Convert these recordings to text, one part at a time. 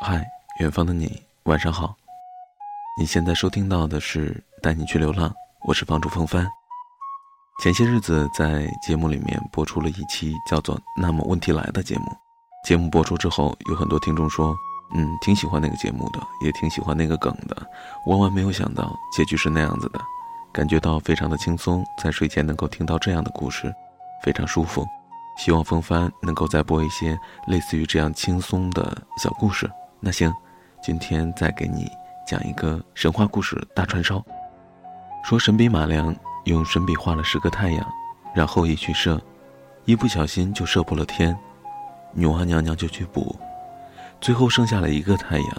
嗨，远方的你，晚上好。你现在收听到的是《带你去流浪》，我是房主风帆。前些日子在节目里面播出了一期叫做《那么问题来》的节目。节目播出之后，有很多听众说，嗯，挺喜欢那个节目的，也挺喜欢那个梗的。万万没有想到结局是那样子的，感觉到非常的轻松，在睡前能够听到这样的故事，非常舒服。希望风帆能够再播一些类似于这样轻松的小故事。那行，今天再给你讲一个神话故事大串烧。说神笔马良用神笔画了十个太阳，然后一去射，一不小心就射破了天，女娲娘娘就去补，最后剩下了一个太阳，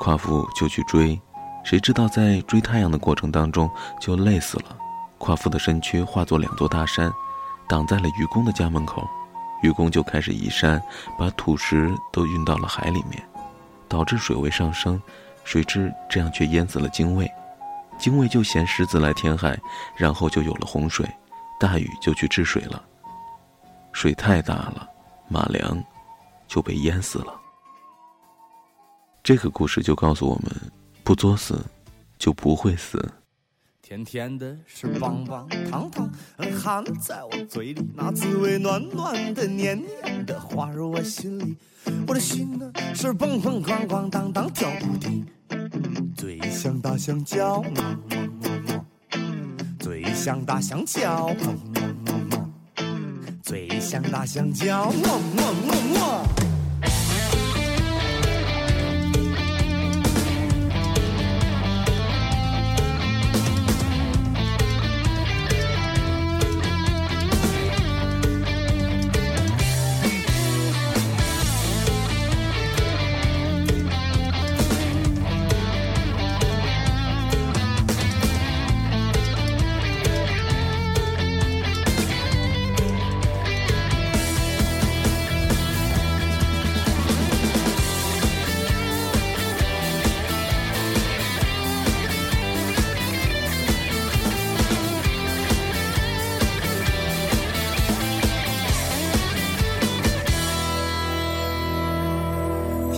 夸父就去追，谁知道在追太阳的过程当中就累死了，夸父的身躯化作两座大山，挡在了愚公的家门口。愚公就开始移山，把土石都运到了海里面，导致水位上升。谁知这样却淹死了精卫，精卫就衔石子来填海，然后就有了洪水，大禹就去治水了。水太大了，马良就被淹死了。这个故事就告诉我们：不作死，就不会死。甜甜的是棒棒糖糖，含在我嘴里，那滋味暖暖的黏黏的，滑入我心里。我的心呢是蹦蹦哐哐当当跳不停，最像大香蕉，么么么么，最像大香蕉，么么么么，最像大香蕉，么么么么。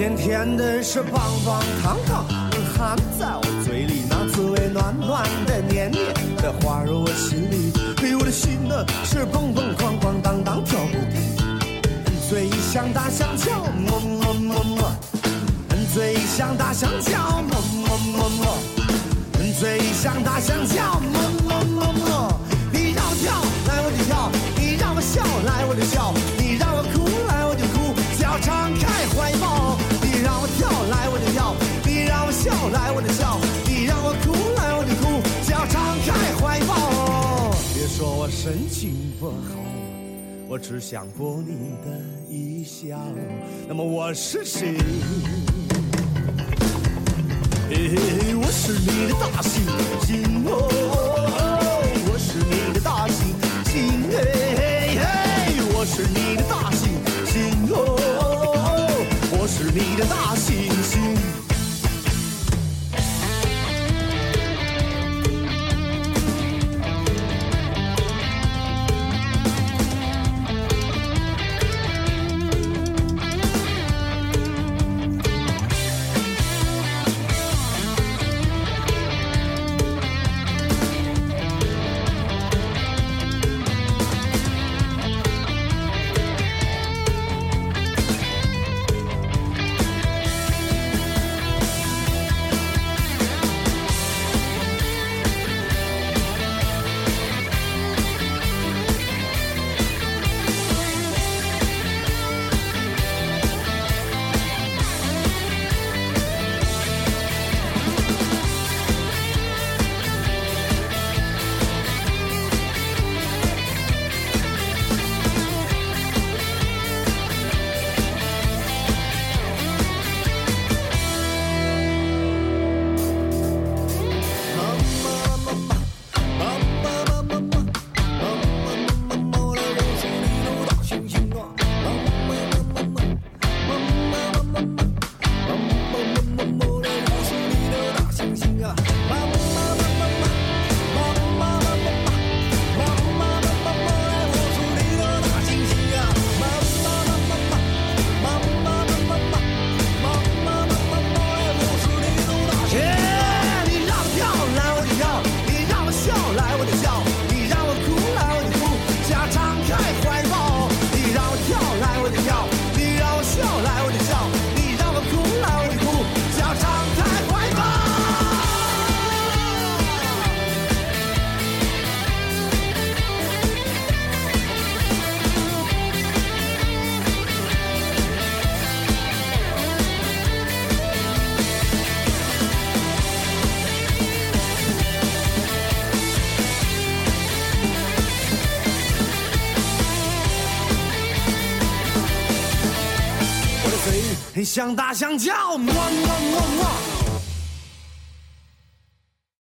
甜甜的是棒棒糖糖，含在我嘴里，那滋味暖暖的、黏黏的，滑入我心里。嘿，我的心呢是蹦蹦哐哐当当跳不停，最像大香蕉，么么么么，最像大香蕉，么么么么，最像大香蕉，么么么么。你让我跳，来我就跳；你让我笑，来我就笑；神情不好，我只想博你的一笑。那么我是谁？嘿，我是你的大猩猩哦，想大香蕉，么么么么。